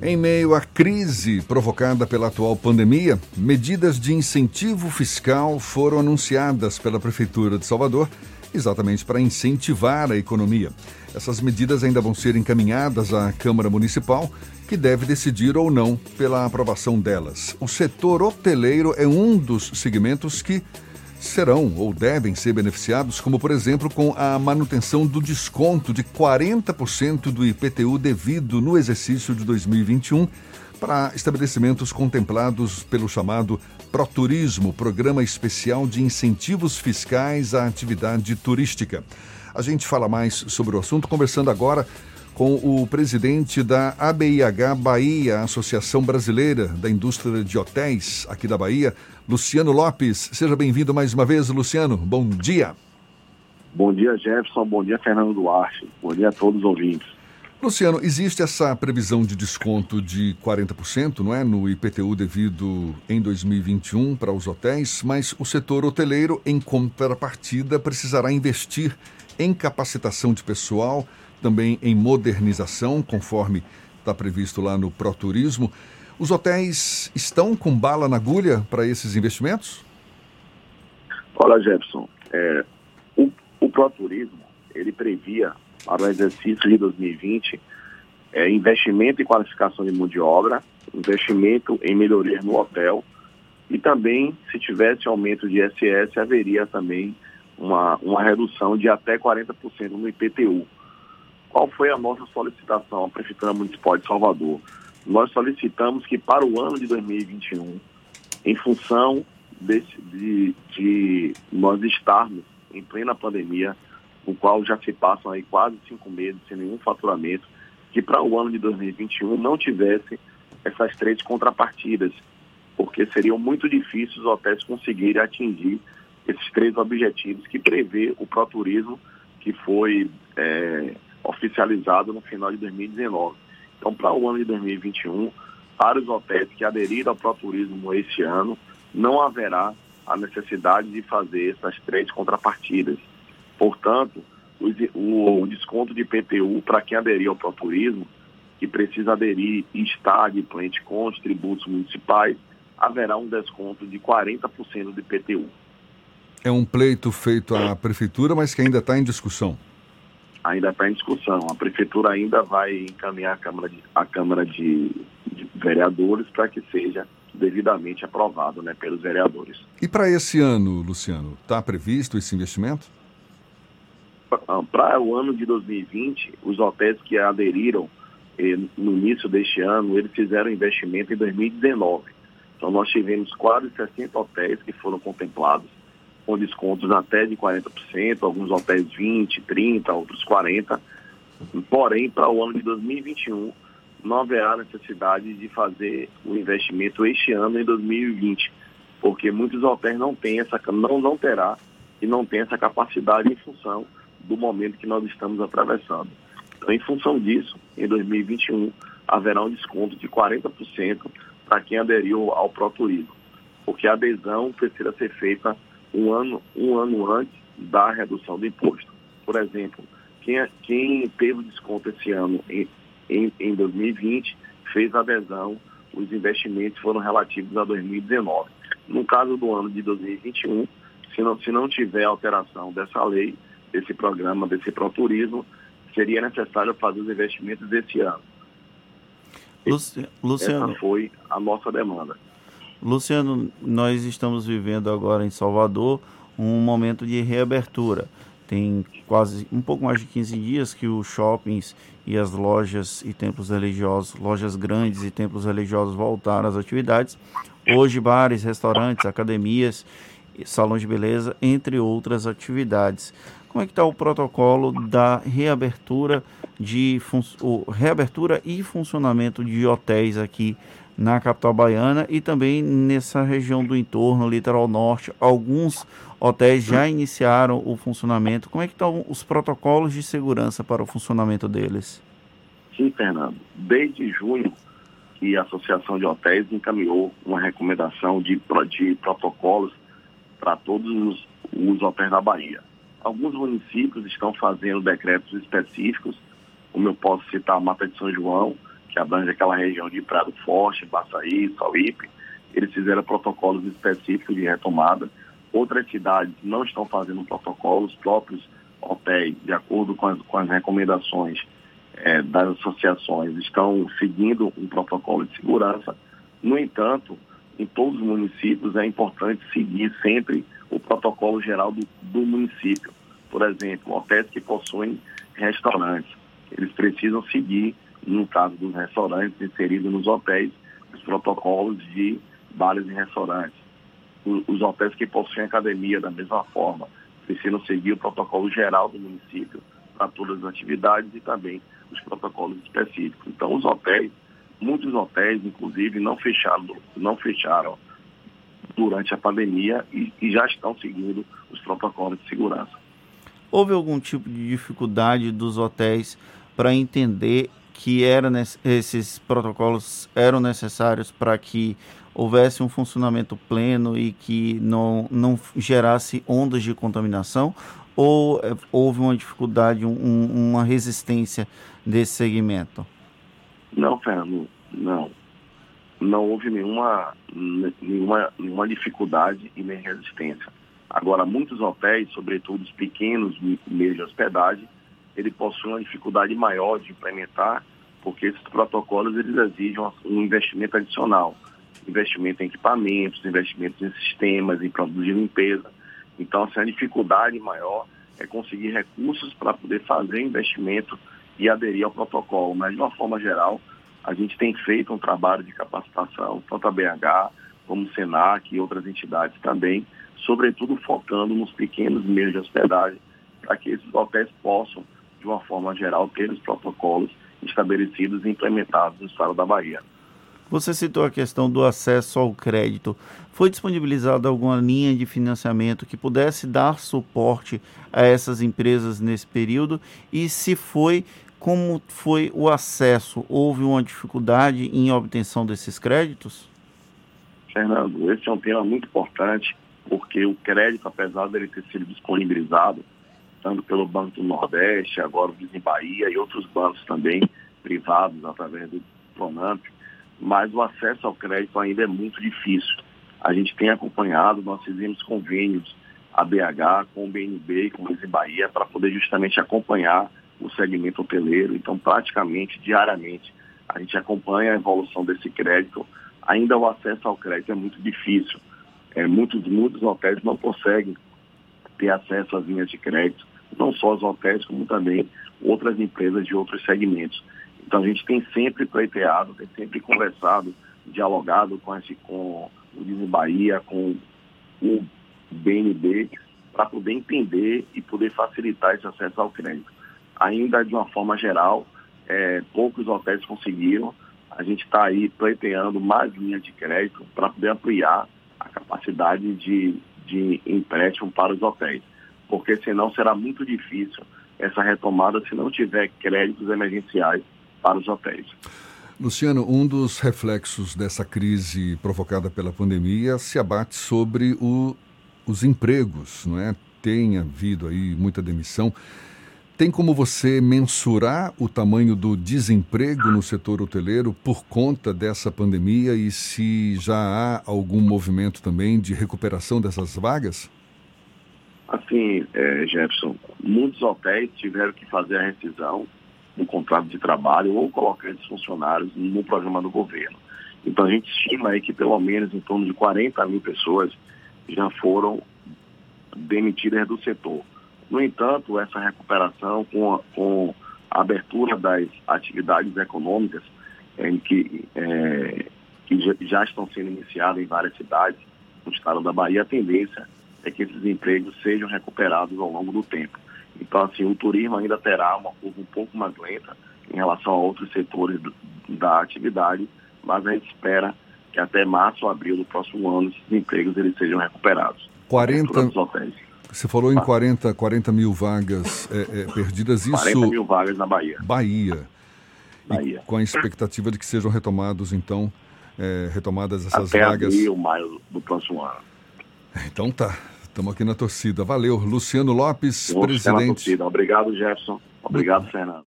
Em meio à crise provocada pela atual pandemia, medidas de incentivo fiscal foram anunciadas pela Prefeitura de Salvador exatamente para incentivar a economia. Essas medidas ainda vão ser encaminhadas à Câmara Municipal, que deve decidir ou não pela aprovação delas. O setor hoteleiro é um dos segmentos que serão ou devem ser beneficiados, como por exemplo com a manutenção do desconto de 40% do IPTU devido no exercício de 2021 para estabelecimentos contemplados pelo chamado Proturismo, Programa Especial de Incentivos Fiscais à Atividade Turística. A gente fala mais sobre o assunto conversando agora com o presidente da ABIH Bahia, Associação Brasileira da Indústria de Hotéis aqui da Bahia, Luciano Lopes. Seja bem-vindo mais uma vez, Luciano. Bom dia. Bom dia, Jefferson. Bom dia, Fernando Duarte. Bom dia a todos os ouvintes. Luciano, existe essa previsão de desconto de 40%, não é, no IPTU devido em 2021 para os hotéis, mas o setor hoteleiro, em contrapartida, precisará investir em capacitação de pessoal, também em modernização, conforme está previsto lá no Proturismo. Os hotéis estão com bala na agulha para esses investimentos? Olha, Jefferson, é, o, o Proturismo, ele previa para o exercício de 2020 é, investimento em qualificação de mão de obra, investimento em melhoria no hotel e também, se tivesse aumento de ISS, haveria também uma, uma redução de até 40% no IPTU. Qual foi a nossa solicitação à Prefeitura Municipal de Salvador? Nós solicitamos que para o ano de 2021, em função desse, de, de nós estarmos em plena pandemia, o qual já se passam aí quase cinco meses sem nenhum faturamento, que para o ano de 2021 não tivesse essas três contrapartidas, porque seriam muito difíceis os hotéis conseguirem atingir esses três objetivos que prevê o Proturismo, que foi é, oficializado no final de 2019. Então, para o ano de 2021, para os hotéis que aderiram ao Proturismo esse ano, não haverá a necessidade de fazer essas três contrapartidas. Portanto, o, desconto de PTU para quem aderir ao Proturismo, que precisa aderir e está adimplente com os tributos municipais, haverá um desconto de 40% de PTU. É um pleito feito à Prefeitura, mas que ainda está em discussão ainda está em discussão. A prefeitura ainda vai encaminhar a Câmara de, a Câmara de, de Vereadores para que seja devidamente aprovado né, pelos vereadores. E para esse ano, Luciano, está previsto esse investimento? Para o ano de 2020, os hotéis que aderiram eh, no início deste ano, eles fizeram investimento em 2019. Então nós tivemos quase 60 hotéis que foram contemplados com descontos até de 40%, alguns hotéis 20%, 30%, outros 40%. Porém, para o ano de 2021, não haverá necessidade de fazer o investimento este ano em 2020, porque muitos hotéis não têm essa não não terá e não tem essa capacidade em função do momento que nós estamos atravessando. Então, em função disso, em 2021 haverá um desconto de 40% para quem aderiu ao ProTurismo, porque a adesão precisa ser feita um ano, um ano antes da redução do imposto. Por exemplo, quem, quem teve desconto esse ano em, em, em 2020 fez adesão, os investimentos foram relativos a 2019. No caso do ano de 2021, se não, se não tiver alteração dessa lei, desse programa, desse proturismo, seria necessário fazer os investimentos desse ano. Luciano, Essa foi a nossa demanda. Luciano, nós estamos vivendo agora em Salvador um momento de reabertura. Tem quase um pouco mais de 15 dias que os shoppings e as lojas e templos religiosos, lojas grandes e templos religiosos voltaram às atividades. Hoje, bares, restaurantes, academias, salões de beleza, entre outras atividades. Como é que está o protocolo da reabertura de reabertura e funcionamento de hotéis aqui na capital baiana e também nessa região do entorno, litoral norte. Alguns hotéis já iniciaram o funcionamento. Como é que estão os protocolos de segurança para o funcionamento deles? Sim, Fernando. Desde junho que a Associação de Hotéis encaminhou uma recomendação de, de protocolos para todos os, os hotéis da Bahia. Alguns municípios estão fazendo decretos específicos, como eu posso citar a Mata de São João, que abrange aquela região de Prado Forte, Baçaí, Sauípe, eles fizeram protocolos específicos de retomada. Outras cidades não estão fazendo protocolos próprios hotéis, de acordo com as, com as recomendações é, das associações, estão seguindo um protocolo de segurança. No entanto, em todos os municípios é importante seguir sempre o protocolo geral do, do município. Por exemplo, hotéis que possuem restaurantes, eles precisam seguir, no caso dos restaurantes inseridos nos hotéis, os protocolos de bares e restaurantes. Os hotéis que possuem academia, da mesma forma, precisam seguir o protocolo geral do município para todas as atividades e também os protocolos específicos. Então, os hotéis, muitos hotéis, inclusive, não fecharam, não fecharam durante a pandemia e, e já estão seguindo os protocolos de segurança. Houve algum tipo de dificuldade dos hotéis para entender que era, esses protocolos eram necessários para que houvesse um funcionamento pleno e que não, não gerasse ondas de contaminação? Ou é, houve uma dificuldade, um, uma resistência desse segmento? Não, Fernando, não. Não houve nenhuma, nenhuma, nenhuma dificuldade e nem resistência. Agora, muitos hotéis, sobretudo os pequenos meios de hospedagem, ele possui uma dificuldade maior de implementar, porque esses protocolos eles exigem um investimento adicional investimento em equipamentos, investimentos em sistemas, em produtos de limpeza. Então, assim, a dificuldade maior é conseguir recursos para poder fazer investimento e aderir ao protocolo. Mas, de uma forma geral, a gente tem feito um trabalho de capacitação, tanto a BH como o SENAC e outras entidades também, sobretudo focando nos pequenos meios de hospedagem, para que esses hotéis possam, de uma forma geral, ter os protocolos estabelecidos e implementados no estado da Bahia. Você citou a questão do acesso ao crédito. Foi disponibilizada alguma linha de financiamento que pudesse dar suporte a essas empresas nesse período? E se foi, como foi o acesso? Houve uma dificuldade em obtenção desses créditos? Fernando, esse é um tema muito importante, porque o crédito, apesar dele ter sido disponibilizado, tanto pelo Banco do Nordeste, agora o Bahia e outros bancos também privados, através do Pronamp, mas o acesso ao crédito ainda é muito difícil. A gente tem acompanhado, nós fizemos convênios a BH com o BNB com o Bahia para poder justamente acompanhar o segmento hoteleiro. Então, praticamente diariamente, a gente acompanha a evolução desse crédito. Ainda o acesso ao crédito é muito difícil. É, muitos, muitos hotéis não conseguem ter acesso às linhas de crédito, não só os hotéis, como também outras empresas de outros segmentos. Então a gente tem sempre pleiteado, tem sempre conversado, dialogado com, esse, com o Disney Bahia, com o BNB, para poder entender e poder facilitar esse acesso ao crédito. Ainda de uma forma geral, é, poucos hotéis conseguiram. A gente está aí pleiteando mais linhas de crédito para poder ampliar a capacidade de, de empréstimo para os hotéis. Porque senão será muito difícil essa retomada se não tiver créditos emergenciais para os hotéis. Luciano, um dos reflexos dessa crise provocada pela pandemia se abate sobre o, os empregos, não é? Tem havido aí muita demissão. Tem como você mensurar o tamanho do desemprego no setor hoteleiro por conta dessa pandemia e se já há algum movimento também de recuperação dessas vagas? Assim, é, Jefferson, muitos hotéis tiveram que fazer a rescisão no contrato de trabalho ou colocar esses funcionários no programa do governo. Então a gente estima aí que pelo menos em torno de 40 mil pessoas já foram demitidas do setor. No entanto, essa recuperação com a, com a abertura das atividades econômicas é, que, é, que já, estão sendo iniciadas em várias cidades no estado da Bahia, a tendência é que esses empregos sejam recuperados ao longo do tempo. Então, assim, o turismo ainda terá uma curva um pouco mais lenta em relação a outros setores do, da atividade, mas a gente espera que até março ou abril do próximo ano esses empregos eles sejam recuperados. 40, você falou em 40, 40 mil vagas é, é, perdidas. Isso, 40 mil vagas na Bahia. Bahia. Bahia. com a expectativa de que sejam retomados, então, é, retomadas essas Até vagas. Abril, maio do próximo ano. Então tá. Estamos aqui na torcida. Valeu. Luciano Lopes, presidente. Obrigado, Jefferson. Obrigado, Fernando.